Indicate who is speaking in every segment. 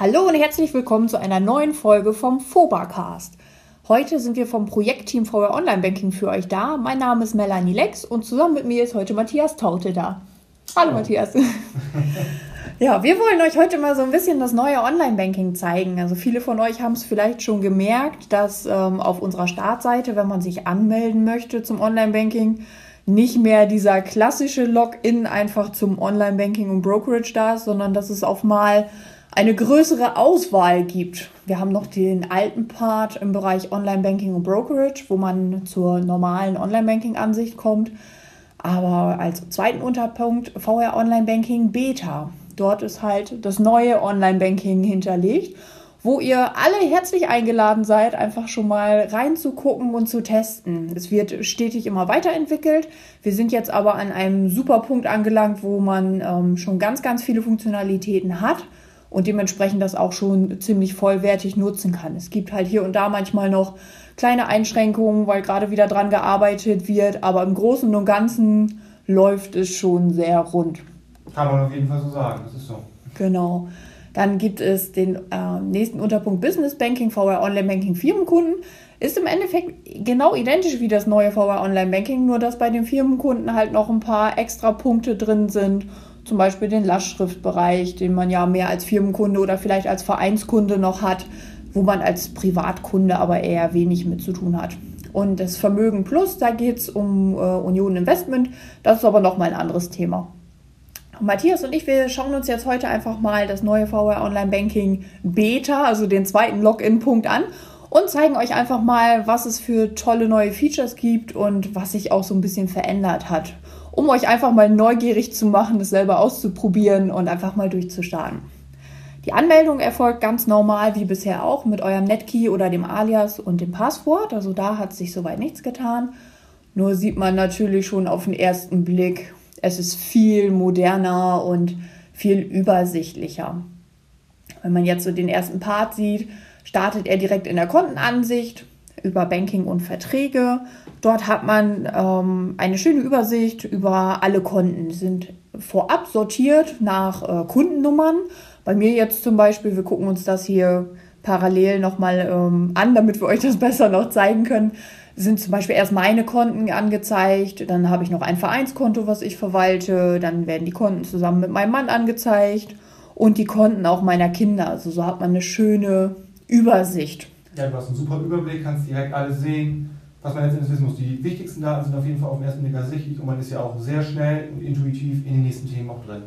Speaker 1: Hallo und herzlich willkommen zu einer neuen Folge vom Fobacast. Heute sind wir vom Projektteam VR Online Banking für euch da. Mein Name ist Melanie Lex und zusammen mit mir ist heute Matthias Taute da. Hallo, Hallo. Matthias. ja, wir wollen euch heute mal so ein bisschen das neue Online-Banking zeigen. Also viele von euch haben es vielleicht schon gemerkt, dass ähm, auf unserer Startseite, wenn man sich anmelden möchte zum Online-Banking, nicht mehr dieser klassische Login einfach zum Online-Banking und Brokerage da ist, sondern dass es auf mal eine größere Auswahl gibt. Wir haben noch den alten Part im Bereich Online-Banking und Brokerage, wo man zur normalen Online-Banking-Ansicht kommt. Aber als zweiten Unterpunkt VR Online-Banking Beta. Dort ist halt das neue Online-Banking hinterlegt, wo ihr alle herzlich eingeladen seid, einfach schon mal reinzugucken und zu testen. Es wird stetig immer weiterentwickelt. Wir sind jetzt aber an einem super Punkt angelangt, wo man ähm, schon ganz, ganz viele Funktionalitäten hat und dementsprechend das auch schon ziemlich vollwertig nutzen kann. Es gibt halt hier und da manchmal noch kleine Einschränkungen, weil gerade wieder dran gearbeitet wird, aber im Großen und Ganzen läuft es schon sehr rund.
Speaker 2: Kann man auf jeden Fall so sagen, das ist so.
Speaker 1: Genau. Dann gibt es den äh, nächsten Unterpunkt Business Banking, VR Online Banking Firmenkunden. Ist im Endeffekt genau identisch wie das neue VR Online Banking, nur dass bei den Firmenkunden halt noch ein paar extra Punkte drin sind zum Beispiel den Lastschriftbereich, den man ja mehr als Firmenkunde oder vielleicht als Vereinskunde noch hat, wo man als Privatkunde aber eher wenig mit zu tun hat. Und das Vermögen Plus, da geht es um äh, Union Investment, das ist aber nochmal ein anderes Thema. Matthias und ich, wir schauen uns jetzt heute einfach mal das neue VR Online Banking Beta, also den zweiten Login-Punkt an und zeigen euch einfach mal, was es für tolle neue Features gibt und was sich auch so ein bisschen verändert hat um euch einfach mal neugierig zu machen, das selber auszuprobieren und einfach mal durchzustarten. Die Anmeldung erfolgt ganz normal wie bisher auch mit eurem Netkey oder dem Alias und dem Passwort. Also da hat sich soweit nichts getan. Nur sieht man natürlich schon auf den ersten Blick, es ist viel moderner und viel übersichtlicher. Wenn man jetzt so den ersten Part sieht, startet er direkt in der Kontenansicht über Banking und Verträge. Dort hat man ähm, eine schöne Übersicht über alle Konten. Die sind vorab sortiert nach äh, Kundennummern. Bei mir jetzt zum Beispiel, wir gucken uns das hier parallel nochmal ähm, an, damit wir euch das besser noch zeigen können, sind zum Beispiel erst meine Konten angezeigt, dann habe ich noch ein Vereinskonto, was ich verwalte, dann werden die Konten zusammen mit meinem Mann angezeigt und die Konten auch meiner Kinder. Also so hat man eine schöne Übersicht.
Speaker 2: Ja, du hast einen super Überblick, kannst direkt alles sehen, was man jetzt wissen muss. Die wichtigsten Daten sind auf jeden Fall auf den ersten Blick ersichtlich und man ist ja auch sehr schnell und intuitiv in den nächsten Themen auch drin.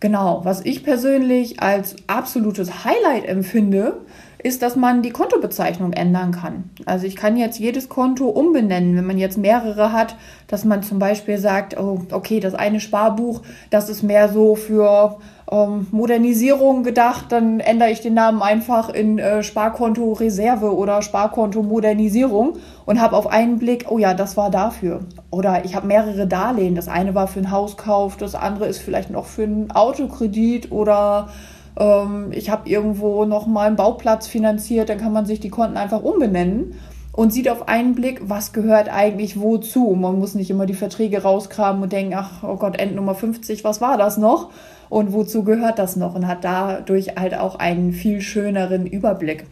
Speaker 1: Genau, was ich persönlich als absolutes Highlight empfinde, ist, dass man die Kontobezeichnung ändern kann. Also ich kann jetzt jedes Konto umbenennen, wenn man jetzt mehrere hat, dass man zum Beispiel sagt, oh, okay, das eine Sparbuch, das ist mehr so für ähm, Modernisierung gedacht, dann ändere ich den Namen einfach in äh, Sparkonto Reserve oder Sparkonto Modernisierung und habe auf einen Blick, oh ja, das war dafür. Oder ich habe mehrere Darlehen. Das eine war für einen Hauskauf, das andere ist vielleicht noch für einen Autokredit oder ähm, ich habe irgendwo noch mal einen Bauplatz finanziert, dann kann man sich die Konten einfach umbenennen und sieht auf einen Blick, was gehört eigentlich wozu. Man muss nicht immer die Verträge rausgraben und denken, ach oh Gott, Endnummer 50, was war das noch? Und wozu gehört das noch? Und hat dadurch halt auch einen viel schöneren Überblick.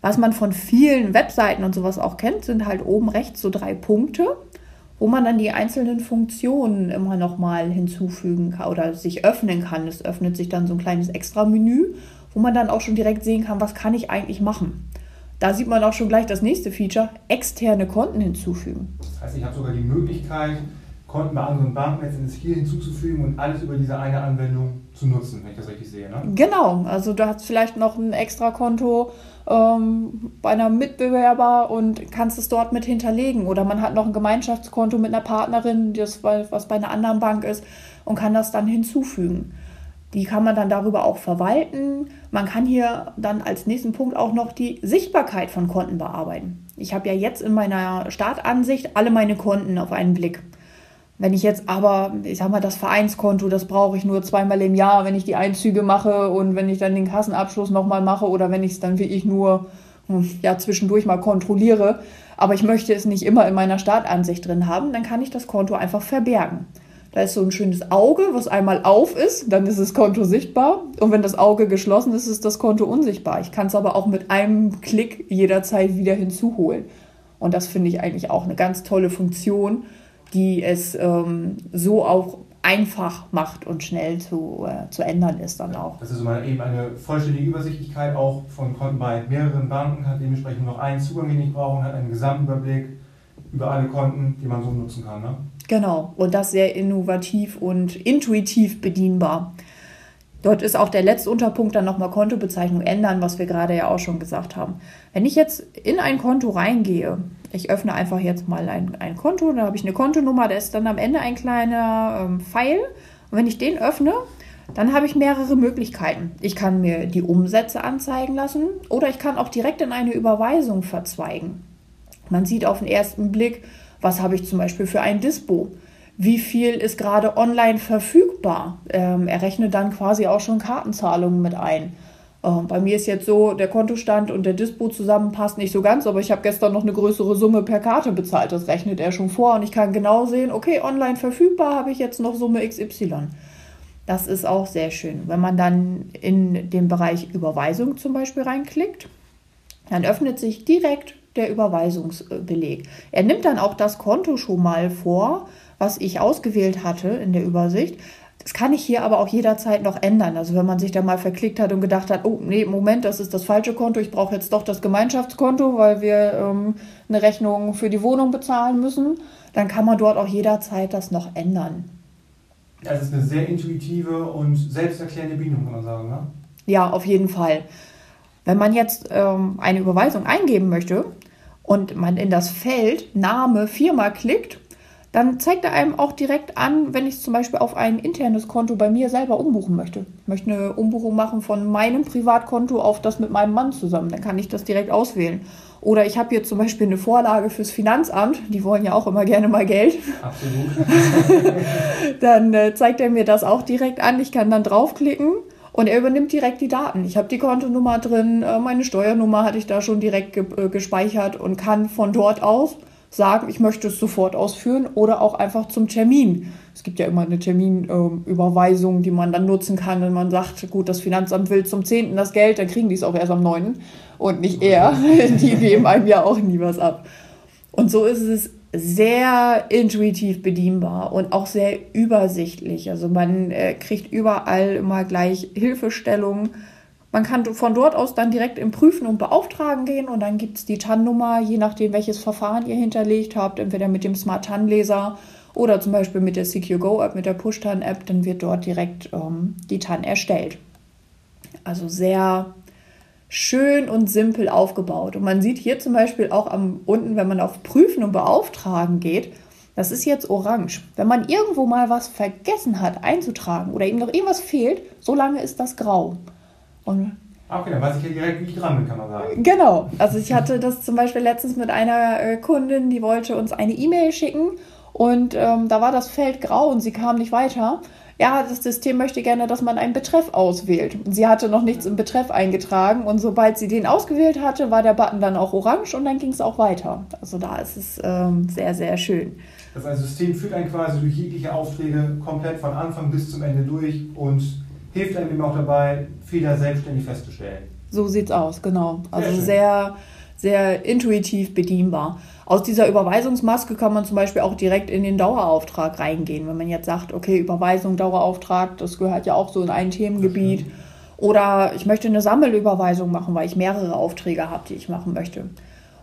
Speaker 1: Was man von vielen Webseiten und sowas auch kennt, sind halt oben rechts so drei Punkte wo man dann die einzelnen Funktionen immer nochmal hinzufügen kann oder sich öffnen kann. Es öffnet sich dann so ein kleines Extra-Menü, wo man dann auch schon direkt sehen kann, was kann ich eigentlich machen. Da sieht man auch schon gleich das nächste Feature, externe Konten hinzufügen.
Speaker 2: Das heißt, ich habe sogar die Möglichkeit, Konten bei anderen Banken letztendlich hier hinzuzufügen und alles über diese eine Anwendung zu nutzen, wenn ich das richtig sehe. Ne?
Speaker 1: Genau, also du hast vielleicht noch ein extra Konto ähm, bei einem Mitbewerber und kannst es dort mit hinterlegen. Oder man hat noch ein Gemeinschaftskonto mit einer Partnerin, das, was bei einer anderen Bank ist, und kann das dann hinzufügen. Die kann man dann darüber auch verwalten. Man kann hier dann als nächsten Punkt auch noch die Sichtbarkeit von Konten bearbeiten. Ich habe ja jetzt in meiner Startansicht alle meine Konten auf einen Blick. Wenn ich jetzt aber, ich sag mal, das Vereinskonto, das brauche ich nur zweimal im Jahr, wenn ich die Einzüge mache und wenn ich dann den Kassenabschluss nochmal mache oder wenn ich es dann wie ich nur hm, ja, zwischendurch mal kontrolliere, aber ich möchte es nicht immer in meiner Startansicht drin haben, dann kann ich das Konto einfach verbergen. Da ist so ein schönes Auge, was einmal auf ist, dann ist das Konto sichtbar. Und wenn das Auge geschlossen ist, ist das Konto unsichtbar. Ich kann es aber auch mit einem Klick jederzeit wieder hinzuholen. Und das finde ich eigentlich auch eine ganz tolle Funktion, die es ähm, so auch einfach macht und schnell zu, äh, zu ändern ist dann auch.
Speaker 2: Das ist eben eine vollständige Übersichtlichkeit auch von Konten bei mehreren Banken, hat dementsprechend noch einen Zugang, den ich brauche und hat einen Gesamtüberblick über alle Konten, die man so nutzen kann. Ne?
Speaker 1: Genau, und das sehr innovativ und intuitiv bedienbar. Dort ist auch der letzte Unterpunkt dann nochmal Kontobezeichnung ändern, was wir gerade ja auch schon gesagt haben. Wenn ich jetzt in ein Konto reingehe, ich öffne einfach jetzt mal ein, ein Konto, da habe ich eine Kontonummer, da ist dann am Ende ein kleiner ähm, Pfeil. Und wenn ich den öffne, dann habe ich mehrere Möglichkeiten. Ich kann mir die Umsätze anzeigen lassen oder ich kann auch direkt in eine Überweisung verzweigen. Man sieht auf den ersten Blick, was habe ich zum Beispiel für ein Dispo wie viel ist gerade online verfügbar. Ähm, er rechnet dann quasi auch schon Kartenzahlungen mit ein. Ähm, bei mir ist jetzt so, der Kontostand und der Dispo zusammenpasst nicht so ganz, aber ich habe gestern noch eine größere Summe per Karte bezahlt. Das rechnet er schon vor und ich kann genau sehen, okay, online verfügbar habe ich jetzt noch Summe XY. Das ist auch sehr schön. Wenn man dann in den Bereich Überweisung zum Beispiel reinklickt, dann öffnet sich direkt der Überweisungsbeleg. Er nimmt dann auch das Konto schon mal vor, was ich ausgewählt hatte in der Übersicht. Das kann ich hier aber auch jederzeit noch ändern. Also wenn man sich da mal verklickt hat und gedacht hat, oh nee, Moment, das ist das falsche Konto, ich brauche jetzt doch das Gemeinschaftskonto, weil wir ähm, eine Rechnung für die Wohnung bezahlen müssen, dann kann man dort auch jederzeit das noch ändern.
Speaker 2: Das ist eine sehr intuitive und selbsterklärende Bedienung, kann man sagen, ne?
Speaker 1: Ja, auf jeden Fall. Wenn man jetzt ähm, eine Überweisung eingeben möchte und man in das Feld Name Firma klickt dann zeigt er einem auch direkt an, wenn ich zum Beispiel auf ein internes Konto bei mir selber umbuchen möchte. Ich möchte eine Umbuchung machen von meinem Privatkonto auf das mit meinem Mann zusammen. Dann kann ich das direkt auswählen. Oder ich habe hier zum Beispiel eine Vorlage fürs Finanzamt. Die wollen ja auch immer gerne mal Geld. Absolut. dann äh, zeigt er mir das auch direkt an. Ich kann dann draufklicken und er übernimmt direkt die Daten. Ich habe die Kontonummer drin, äh, meine Steuernummer hatte ich da schon direkt ge äh, gespeichert und kann von dort aus sagen, ich möchte es sofort ausführen oder auch einfach zum Termin. Es gibt ja immer eine Terminüberweisung, äh, die man dann nutzen kann, wenn man sagt, gut, das Finanzamt will zum 10. das Geld, dann kriegen die es auch erst am 9. und nicht eher. die geben einem ja auch nie was ab. Und so ist es sehr intuitiv bedienbar und auch sehr übersichtlich. Also man äh, kriegt überall immer gleich Hilfestellungen man kann von dort aus dann direkt im Prüfen und Beauftragen gehen und dann gibt es die TAN-Nummer, je nachdem, welches Verfahren ihr hinterlegt habt, entweder mit dem Smart TAN-Leser oder zum Beispiel mit der Secure Go App, mit der Push TAN App, dann wird dort direkt ähm, die TAN erstellt. Also sehr schön und simpel aufgebaut. Und man sieht hier zum Beispiel auch am unten, wenn man auf Prüfen und Beauftragen geht, das ist jetzt orange. Wenn man irgendwo mal was vergessen hat einzutragen oder ihm noch irgendwas fehlt, so lange ist das grau.
Speaker 2: Und ah, Okay, dann weiß ich ja direkt, wie ich dran bin, kann man sagen.
Speaker 1: Genau. Also ich hatte das zum Beispiel letztens mit einer äh, Kundin, die wollte uns eine E-Mail schicken und ähm, da war das Feld grau und sie kam nicht weiter. Ja, das System möchte gerne, dass man einen Betreff auswählt. Sie hatte noch nichts im Betreff eingetragen und sobald sie den ausgewählt hatte, war der Button dann auch orange und dann ging es auch weiter. Also da ist es ähm, sehr, sehr schön.
Speaker 2: Das heißt, System führt einen quasi durch jegliche Aufträge komplett von Anfang bis zum Ende durch und hilft einem eben auch dabei, Fehler selbstständig festzustellen.
Speaker 1: So sieht's aus, genau. Also sehr, sehr, sehr intuitiv bedienbar. Aus dieser Überweisungsmaske kann man zum Beispiel auch direkt in den Dauerauftrag reingehen. Wenn man jetzt sagt, okay, Überweisung, Dauerauftrag, das gehört ja auch so in ein Themengebiet. Oder ich möchte eine Sammelüberweisung machen, weil ich mehrere Aufträge habe, die ich machen möchte.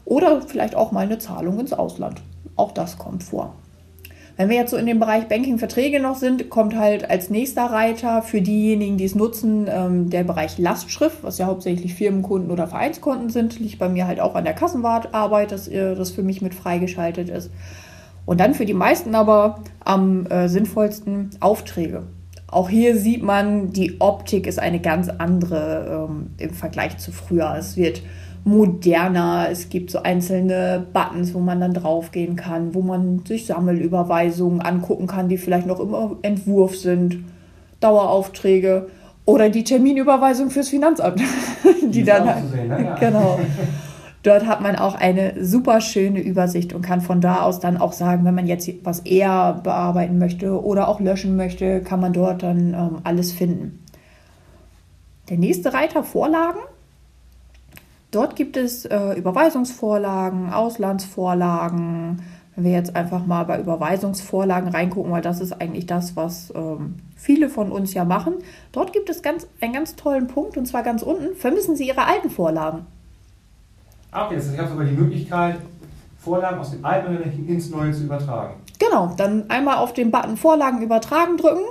Speaker 1: Oder vielleicht auch mal eine Zahlung ins Ausland. Auch das kommt vor. Wenn wir jetzt so in dem Bereich Banking-Verträge noch sind, kommt halt als nächster Reiter für diejenigen, die es nutzen, ähm, der Bereich Lastschrift, was ja hauptsächlich Firmenkunden oder Vereinskonten sind. Liegt bei mir halt auch an der Kassenwartarbeit, dass äh, das für mich mit freigeschaltet ist. Und dann für die meisten aber am äh, sinnvollsten Aufträge. Auch hier sieht man, die Optik ist eine ganz andere ähm, im Vergleich zu früher. Es wird moderner. Es gibt so einzelne Buttons, wo man dann draufgehen kann, wo man sich Sammelüberweisungen angucken kann, die vielleicht noch im Entwurf sind, Daueraufträge oder die Terminüberweisung fürs Finanzamt, die, die dann sehen, ne? genau. Dort hat man auch eine super schöne Übersicht und kann von da aus dann auch sagen, wenn man jetzt was eher bearbeiten möchte oder auch löschen möchte, kann man dort dann ähm, alles finden. Der nächste Reiter Vorlagen. Dort gibt es äh, Überweisungsvorlagen, Auslandsvorlagen. Wenn wir jetzt einfach mal bei Überweisungsvorlagen reingucken, weil das ist eigentlich das, was ähm, viele von uns ja machen. Dort gibt es ganz, einen ganz tollen Punkt und zwar ganz unten. Vermissen Sie Ihre alten Vorlagen?
Speaker 2: Das heißt, ich habe sogar die Möglichkeit, Vorlagen aus dem alten ins neue zu übertragen.
Speaker 1: Genau, dann einmal auf den Button Vorlagen übertragen drücken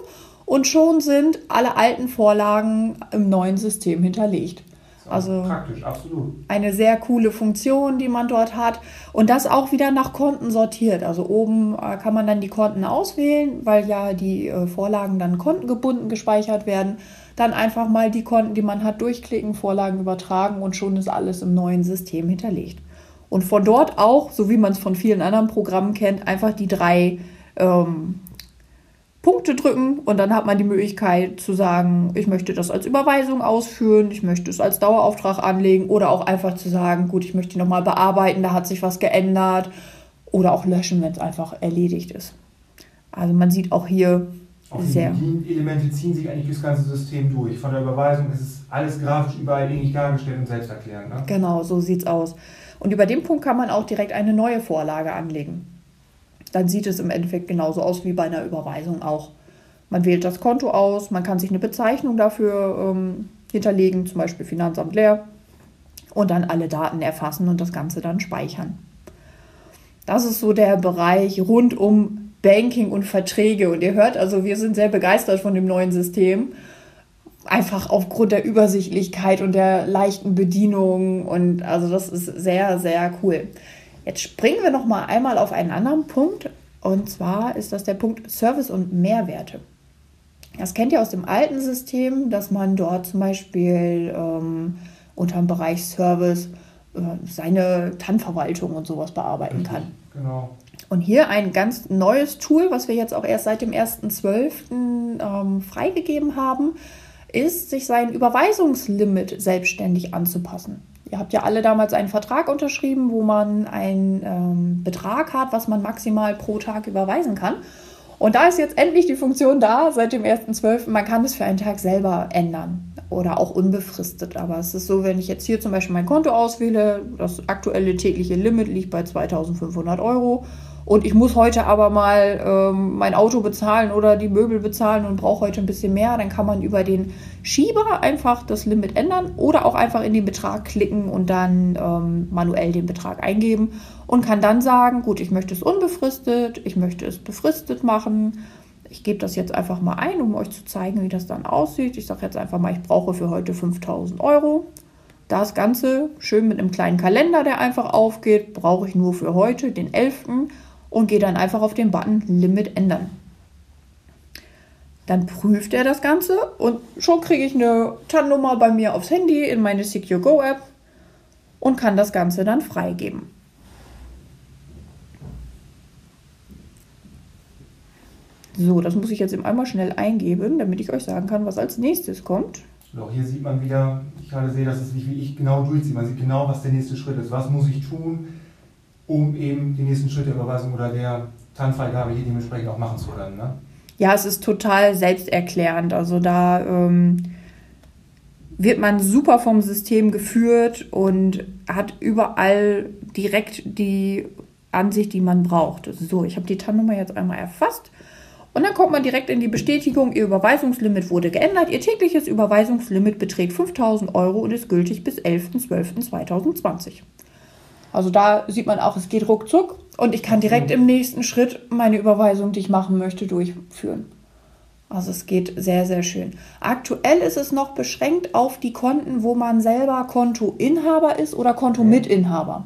Speaker 1: und schon sind alle alten Vorlagen im neuen System hinterlegt.
Speaker 2: Also praktisch, absolut.
Speaker 1: Eine sehr coole Funktion, die man dort hat. Und das auch wieder nach Konten sortiert. Also oben äh, kann man dann die Konten auswählen, weil ja die äh, Vorlagen dann kontengebunden gespeichert werden dann einfach mal die Konten, die man hat, durchklicken, Vorlagen übertragen und schon ist alles im neuen System hinterlegt. Und von dort auch, so wie man es von vielen anderen Programmen kennt, einfach die drei ähm, Punkte drücken und dann hat man die Möglichkeit zu sagen, ich möchte das als Überweisung ausführen, ich möchte es als Dauerauftrag anlegen oder auch einfach zu sagen, gut, ich möchte nochmal bearbeiten, da hat sich was geändert oder auch löschen, wenn es einfach erledigt ist. Also man sieht auch hier,
Speaker 2: auch die Elemente ziehen sich eigentlich das ganze System durch. Von der Überweisung ist es alles grafisch überall ähnlich dargestellt und selbsterklärend. Ne?
Speaker 1: Genau, so sieht es aus. Und über den Punkt kann man auch direkt eine neue Vorlage anlegen. Dann sieht es im Endeffekt genauso aus wie bei einer Überweisung auch. Man wählt das Konto aus, man kann sich eine Bezeichnung dafür ähm, hinterlegen, zum Beispiel Finanzamt leer, und dann alle Daten erfassen und das Ganze dann speichern. Das ist so der Bereich rund um Banking und Verträge. Und ihr hört also, wir sind sehr begeistert von dem neuen System. Einfach aufgrund der Übersichtlichkeit und der leichten Bedienung. Und also das ist sehr, sehr cool. Jetzt springen wir noch mal einmal auf einen anderen Punkt. Und zwar ist das der Punkt Service und Mehrwerte. Das kennt ihr aus dem alten System, dass man dort zum Beispiel ähm, unter dem Bereich Service äh, seine TAN-Verwaltung und sowas bearbeiten kann.
Speaker 2: Genau.
Speaker 1: Und hier ein ganz neues Tool, was wir jetzt auch erst seit dem 1.12. Ähm, freigegeben haben, ist, sich sein Überweisungslimit selbstständig anzupassen. Ihr habt ja alle damals einen Vertrag unterschrieben, wo man einen ähm, Betrag hat, was man maximal pro Tag überweisen kann. Und da ist jetzt endlich die Funktion da, seit dem 1.12. Man kann es für einen Tag selber ändern oder auch unbefristet. Aber es ist so, wenn ich jetzt hier zum Beispiel mein Konto auswähle, das aktuelle tägliche Limit liegt bei 2500 Euro und ich muss heute aber mal ähm, mein Auto bezahlen oder die Möbel bezahlen und brauche heute ein bisschen mehr, dann kann man über den Schieber einfach das Limit ändern oder auch einfach in den Betrag klicken und dann ähm, manuell den Betrag eingeben und kann dann sagen, gut, ich möchte es unbefristet, ich möchte es befristet machen. Ich gebe das jetzt einfach mal ein, um euch zu zeigen, wie das dann aussieht. Ich sage jetzt einfach mal, ich brauche für heute 5000 Euro. Das Ganze schön mit einem kleinen Kalender, der einfach aufgeht, brauche ich nur für heute, den 11 und gehe dann einfach auf den Button Limit ändern. Dann prüft er das Ganze und schon kriege ich eine TAN-Nummer bei mir aufs Handy in meine Secure Go App und kann das Ganze dann freigeben. So, das muss ich jetzt einmal schnell eingeben, damit ich euch sagen kann, was als nächstes kommt.
Speaker 2: auch hier sieht man wieder, ich gerade sehe, dass es nicht wie ich genau durchzieht. Man sieht genau, was der nächste Schritt ist. Was muss ich tun? um eben die nächsten Schritte der Überweisung oder der TAN-Freigabe hier dementsprechend auch machen zu können. Ne?
Speaker 1: Ja, es ist total selbsterklärend. Also da ähm, wird man super vom System geführt und hat überall direkt die Ansicht, die man braucht. So, ich habe die TAN-Nummer jetzt einmal erfasst. Und dann kommt man direkt in die Bestätigung, Ihr Überweisungslimit wurde geändert. Ihr tägliches Überweisungslimit beträgt 5000 Euro und ist gültig bis 11.12.2020. Also da sieht man auch, es geht ruckzuck und ich kann direkt im nächsten Schritt meine Überweisung, die ich machen möchte, durchführen. Also es geht sehr, sehr schön. Aktuell ist es noch beschränkt auf die Konten, wo man selber Kontoinhaber ist oder Kontomitinhaber.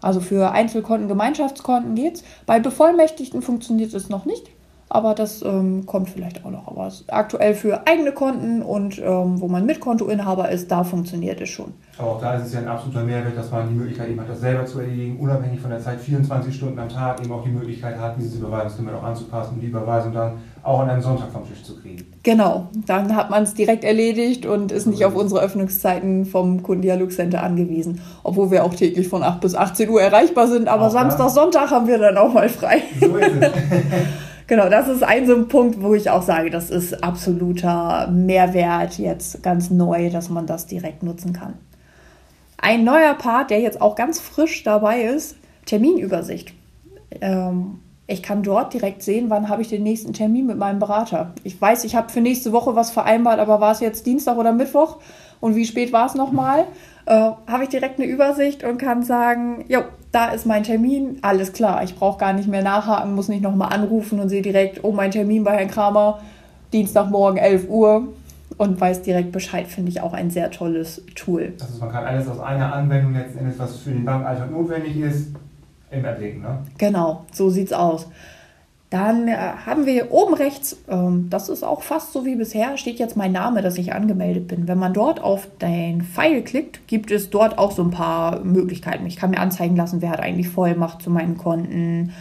Speaker 1: Also für Einzelkonten, Gemeinschaftskonten geht es. Bei Bevollmächtigten funktioniert es noch nicht. Aber das ähm, kommt vielleicht auch noch. Aber aktuell für eigene Konten und ähm, wo man Mitkontoinhaber ist, da funktioniert es schon.
Speaker 2: Aber auch da ist es ja ein absoluter Mehrwert, dass man die Möglichkeit eben hat, das selber zu erledigen, unabhängig von der Zeit, 24 Stunden am Tag eben auch die Möglichkeit hat, dieses Überweisungslimit auch anzupassen und die Überweisung dann auch an einem Sonntag vom Tisch zu kriegen.
Speaker 1: Genau, dann hat man es direkt erledigt und ist nicht auf unsere Öffnungszeiten vom Kundendialogcenter angewiesen. Obwohl wir auch täglich von 8 bis 18 Uhr erreichbar sind, aber auch Samstag, Sonntag haben wir dann auch mal frei. So ist es. Genau, das ist ein so ein Punkt, wo ich auch sage, das ist absoluter Mehrwert jetzt ganz neu, dass man das direkt nutzen kann. Ein neuer Part, der jetzt auch ganz frisch dabei ist, Terminübersicht. Ähm, ich kann dort direkt sehen, wann habe ich den nächsten Termin mit meinem Berater. Ich weiß, ich habe für nächste Woche was vereinbart, aber war es jetzt Dienstag oder Mittwoch? Und wie spät war es nochmal? Äh, habe ich direkt eine Übersicht und kann sagen, jo, da ist mein Termin, alles klar, ich brauche gar nicht mehr nachhaken, muss nicht nochmal anrufen und sehe direkt, oh, mein Termin bei Herrn Kramer, Dienstagmorgen 11 Uhr und weiß direkt Bescheid, finde ich auch ein sehr tolles Tool.
Speaker 2: Also man kann alles aus einer Anwendung letzten Endes, was für den Bankalltag notwendig ist, im Erblicken, ne?
Speaker 1: Genau, so sieht's aus. Dann äh, haben wir oben rechts, ähm, das ist auch fast so wie bisher, steht jetzt mein Name, dass ich angemeldet bin. Wenn man dort auf den Pfeil klickt, gibt es dort auch so ein paar Möglichkeiten. Ich kann mir anzeigen lassen, wer hat eigentlich Vollmacht zu meinen Konten.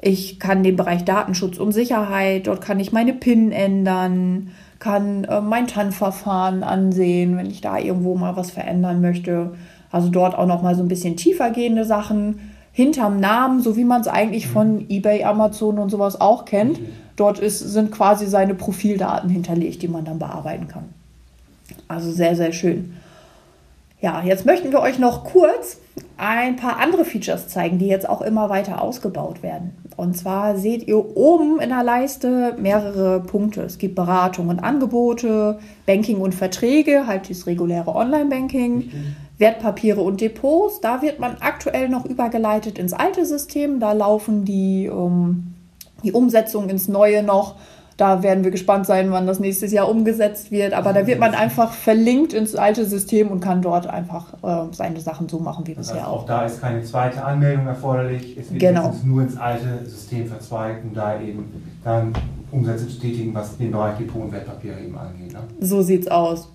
Speaker 1: Ich kann den Bereich Datenschutz und Sicherheit, dort kann ich meine PIN ändern, kann äh, mein TAN-Verfahren ansehen, wenn ich da irgendwo mal was verändern möchte. Also dort auch noch mal so ein bisschen tiefer gehende Sachen hinterm Namen, so wie man es eigentlich von eBay, Amazon und sowas auch kennt. Dort ist, sind quasi seine Profildaten hinterlegt, die man dann bearbeiten kann. Also sehr, sehr schön. Ja, jetzt möchten wir euch noch kurz ein paar andere Features zeigen, die jetzt auch immer weiter ausgebaut werden. Und zwar seht ihr oben in der Leiste mehrere Punkte. Es gibt Beratung und Angebote, Banking und Verträge, halt das reguläre Online-Banking. Mhm. Wertpapiere und Depots. Da wird man aktuell noch übergeleitet ins alte System. Da laufen die, um, die Umsetzungen ins neue noch. Da werden wir gespannt sein, wann das nächstes Jahr umgesetzt wird. Aber da wird man einfach verlinkt ins alte System und kann dort einfach äh, seine Sachen so machen wie das bisher
Speaker 2: heißt, auch. Auch da ist keine zweite Anmeldung erforderlich. Es wird genau. nur ins alte System verzweigt, um da eben dann Umsätze zu tätigen, was den Bereich Depot und Wertpapiere eben angeht. Ne?
Speaker 1: So sieht's aus.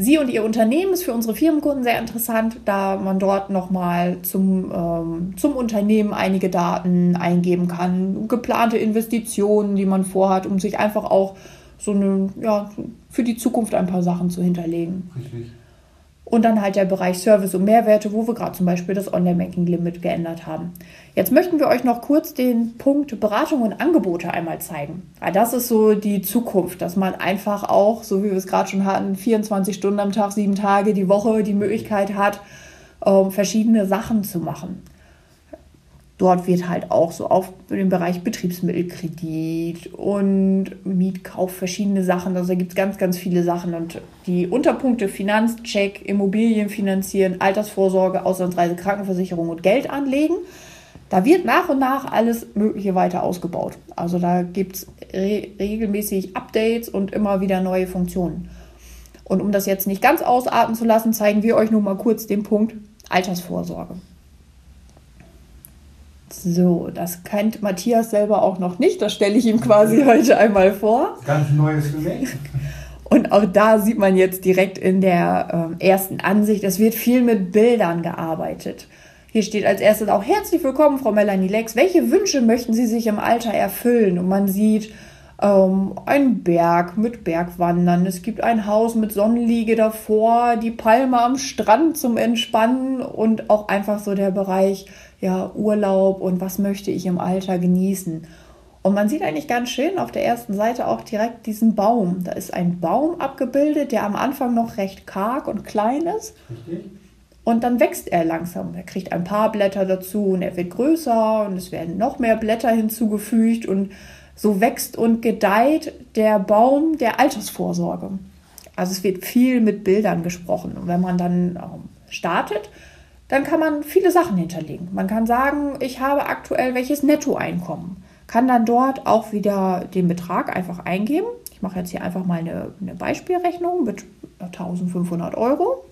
Speaker 1: Sie und Ihr Unternehmen ist für unsere Firmenkunden sehr interessant, da man dort nochmal zum, ähm, zum Unternehmen einige Daten eingeben kann, geplante Investitionen, die man vorhat, um sich einfach auch so eine, ja, für die Zukunft ein paar Sachen zu hinterlegen. Richtig. Und dann halt der Bereich Service und Mehrwerte, wo wir gerade zum Beispiel das Online-Banking-Limit geändert haben. Jetzt möchten wir euch noch kurz den Punkt Beratung und Angebote einmal zeigen. Weil das ist so die Zukunft, dass man einfach auch, so wie wir es gerade schon hatten, 24 Stunden am Tag, sieben Tage die Woche die Möglichkeit hat, ähm, verschiedene Sachen zu machen. Dort wird halt auch so auf den Bereich Betriebsmittelkredit und Mietkauf verschiedene Sachen. Also da gibt es ganz, ganz viele Sachen. Und die Unterpunkte Finanzcheck, Immobilien finanzieren, Altersvorsorge, Auslandsreise, Krankenversicherung und Geld anlegen. Da wird nach und nach alles Mögliche weiter ausgebaut. Also da gibt es re regelmäßig Updates und immer wieder neue Funktionen. Und um das jetzt nicht ganz ausarten zu lassen, zeigen wir euch nun mal kurz den Punkt Altersvorsorge. So, das kennt Matthias selber auch noch nicht. Das stelle ich ihm quasi heute einmal vor.
Speaker 2: Ganz Neues für mich.
Speaker 1: Und auch da sieht man jetzt direkt in der äh, ersten Ansicht, es wird viel mit Bildern gearbeitet. Hier steht als erstes auch herzlich willkommen, Frau Melanie Lex. Welche Wünsche möchten Sie sich im Alter erfüllen? Und man sieht ähm, einen Berg mit Bergwandern. Es gibt ein Haus mit Sonnenliege davor, die Palme am Strand zum Entspannen und auch einfach so der Bereich ja, Urlaub und was möchte ich im Alter genießen. Und man sieht eigentlich ganz schön auf der ersten Seite auch direkt diesen Baum. Da ist ein Baum abgebildet, der am Anfang noch recht karg und klein ist. Richtig. Und dann wächst er langsam. Er kriegt ein paar Blätter dazu und er wird größer und es werden noch mehr Blätter hinzugefügt und so wächst und gedeiht der Baum der Altersvorsorge. Also es wird viel mit Bildern gesprochen. Und wenn man dann ähm, startet, dann kann man viele Sachen hinterlegen. Man kann sagen, ich habe aktuell welches Nettoeinkommen. Kann dann dort auch wieder den Betrag einfach eingeben. Ich mache jetzt hier einfach mal eine, eine Beispielrechnung mit 1500 Euro.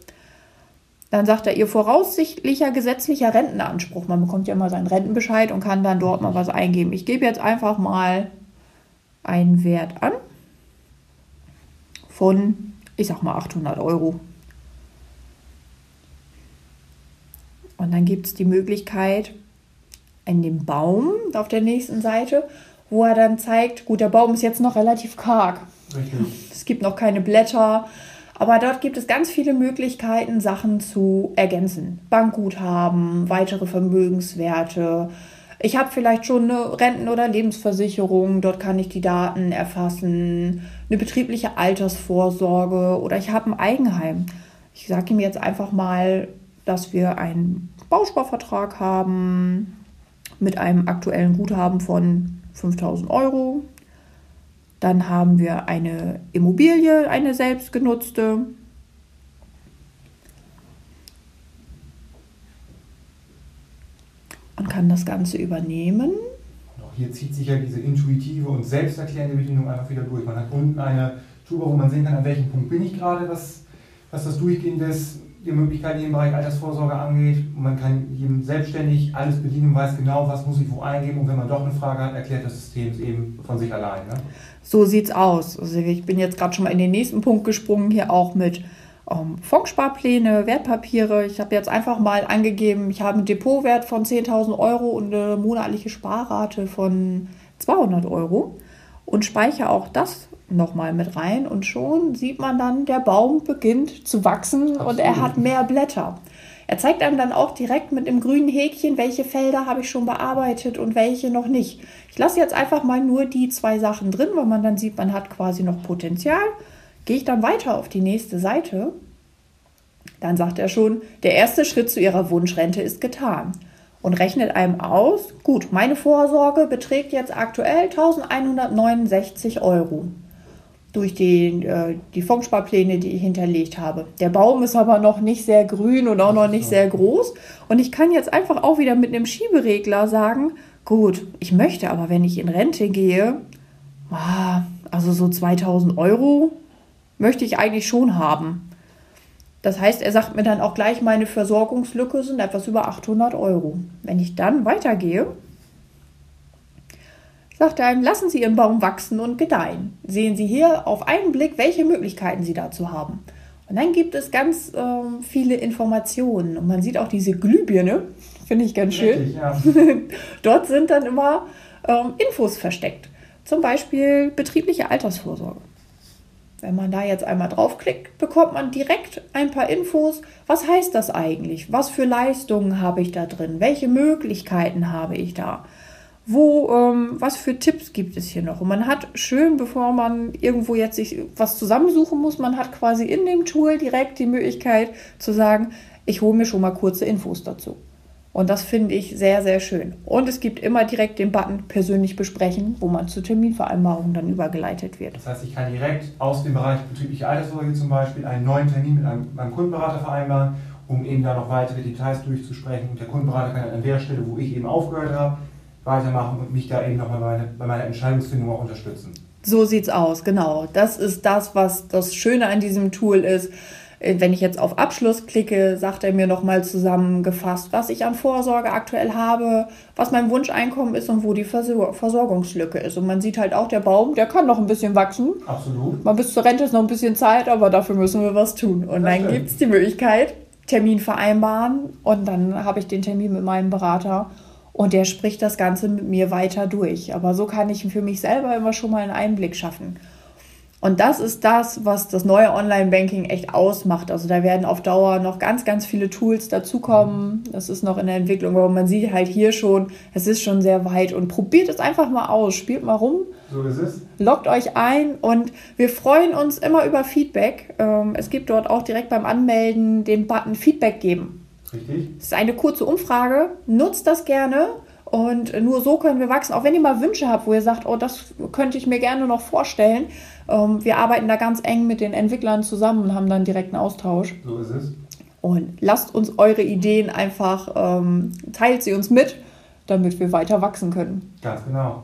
Speaker 1: Dann sagt er, ihr voraussichtlicher gesetzlicher Rentenanspruch. Man bekommt ja immer seinen Rentenbescheid und kann dann dort mal was eingeben. Ich gebe jetzt einfach mal einen Wert an von, ich sag mal, 800 Euro. Und dann gibt es die Möglichkeit in dem Baum auf der nächsten Seite, wo er dann zeigt, gut, der Baum ist jetzt noch relativ karg. Richtig. Es gibt noch keine Blätter, aber dort gibt es ganz viele Möglichkeiten, Sachen zu ergänzen. Bankguthaben, weitere Vermögenswerte. Ich habe vielleicht schon eine Renten- oder Lebensversicherung, dort kann ich die Daten erfassen, eine betriebliche Altersvorsorge oder ich habe ein Eigenheim. Ich sage ihm jetzt einfach mal, dass wir einen Bausparvertrag haben mit einem aktuellen Guthaben von 5000 Euro. Dann haben wir eine Immobilie, eine selbstgenutzte. Und kann das Ganze übernehmen.
Speaker 2: Auch hier zieht sich ja diese intuitive und selbsterklärende Bedienung einfach wieder durch. Man hat unten eine Tube, wo man sehen kann, an welchem Punkt bin ich gerade, was, was das Durchgehen des die Möglichkeiten im Bereich Altersvorsorge angeht. Man kann jedem selbstständig alles bedienen, weiß genau, was muss ich wo eingeben. Und wenn man doch eine Frage hat, erklärt das System es eben von sich allein. Ne?
Speaker 1: So sieht's aus. Also ich bin jetzt gerade schon mal in den nächsten Punkt gesprungen, hier auch mit ähm, Fondsparpläne, Wertpapiere. Ich habe jetzt einfach mal angegeben, ich habe einen Depotwert von 10.000 Euro und eine monatliche Sparrate von 200 Euro und speichere auch das nochmal mit rein und schon sieht man dann, der Baum beginnt zu wachsen Absolut. und er hat mehr Blätter. Er zeigt einem dann auch direkt mit dem grünen Häkchen, welche Felder habe ich schon bearbeitet und welche noch nicht. Ich lasse jetzt einfach mal nur die zwei Sachen drin, weil man dann sieht, man hat quasi noch Potenzial. Gehe ich dann weiter auf die nächste Seite, dann sagt er schon, der erste Schritt zu Ihrer Wunschrente ist getan und rechnet einem aus, gut, meine Vorsorge beträgt jetzt aktuell 1169 Euro durch die, äh, die Fondsparpläne, die ich hinterlegt habe. Der Baum ist aber noch nicht sehr grün und auch noch nicht sehr groß. Und ich kann jetzt einfach auch wieder mit einem Schieberegler sagen, gut, ich möchte aber, wenn ich in Rente gehe, ah, also so 2000 Euro möchte ich eigentlich schon haben. Das heißt, er sagt mir dann auch gleich, meine Versorgungslücke sind etwas über 800 Euro. Wenn ich dann weitergehe, sagt er einem, lassen Sie Ihren Baum wachsen und gedeihen. Sehen Sie hier auf einen Blick, welche Möglichkeiten Sie dazu haben. Und dann gibt es ganz ähm, viele Informationen. Und man sieht auch diese Glühbirne, finde ich ganz schön. Richtig, ja. Dort sind dann immer ähm, Infos versteckt. Zum Beispiel betriebliche Altersvorsorge. Wenn man da jetzt einmal draufklickt, bekommt man direkt ein paar Infos. Was heißt das eigentlich? Was für Leistungen habe ich da drin? Welche Möglichkeiten habe ich da? Wo, ähm, was für Tipps gibt es hier noch? Und man hat schön, bevor man irgendwo jetzt sich was zusammensuchen muss, man hat quasi in dem Tool direkt die Möglichkeit zu sagen, ich hole mir schon mal kurze Infos dazu. Und das finde ich sehr, sehr schön. Und es gibt immer direkt den Button persönlich besprechen, wo man zur Terminvereinbarung dann übergeleitet wird.
Speaker 2: Das heißt, ich kann direkt aus dem Bereich betriebliche Altersvorsorge zum Beispiel einen neuen Termin mit einem, meinem Kundenberater vereinbaren, um eben da noch weitere Details durchzusprechen. Der Kundenberater kann an der Stelle, wo ich eben aufgehört habe, weitermachen und mich da eben nochmal bei, meine, bei meiner Entscheidungsfindung auch unterstützen.
Speaker 1: So sieht's aus, genau. Das ist das, was das Schöne an diesem Tool ist. Äh, wenn ich jetzt auf Abschluss klicke, sagt er mir nochmal zusammengefasst, was ich an Vorsorge aktuell habe, was mein Wunscheinkommen ist und wo die Versorgungslücke ist. Und man sieht halt auch, der Baum, der kann noch ein bisschen wachsen.
Speaker 2: Absolut.
Speaker 1: Man bis zur Rente ist noch ein bisschen Zeit, aber dafür müssen wir was tun. Und das dann gibt es die Möglichkeit, Termin vereinbaren und dann habe ich den Termin mit meinem Berater und der spricht das Ganze mit mir weiter durch. Aber so kann ich für mich selber immer schon mal einen Einblick schaffen. Und das ist das, was das neue Online-Banking echt ausmacht. Also da werden auf Dauer noch ganz, ganz viele Tools dazukommen. Das ist noch in der Entwicklung, aber man sieht halt hier schon, es ist schon sehr weit. Und probiert es einfach mal aus, spielt mal rum.
Speaker 2: So ist es.
Speaker 1: Loggt euch ein und wir freuen uns immer über Feedback. Ähm, es gibt dort auch direkt beim Anmelden den Button Feedback geben.
Speaker 2: Richtig.
Speaker 1: Es ist eine kurze Umfrage. Nutzt das gerne. Und nur so können wir wachsen. Auch wenn ihr mal Wünsche habt, wo ihr sagt, oh, das könnte ich mir gerne noch vorstellen. Ähm, wir arbeiten da ganz eng mit den Entwicklern zusammen und haben dann direkten Austausch.
Speaker 2: So ist es.
Speaker 1: Und lasst uns eure Ideen einfach, ähm, teilt sie uns mit, damit wir weiter wachsen können.
Speaker 2: Ganz genau.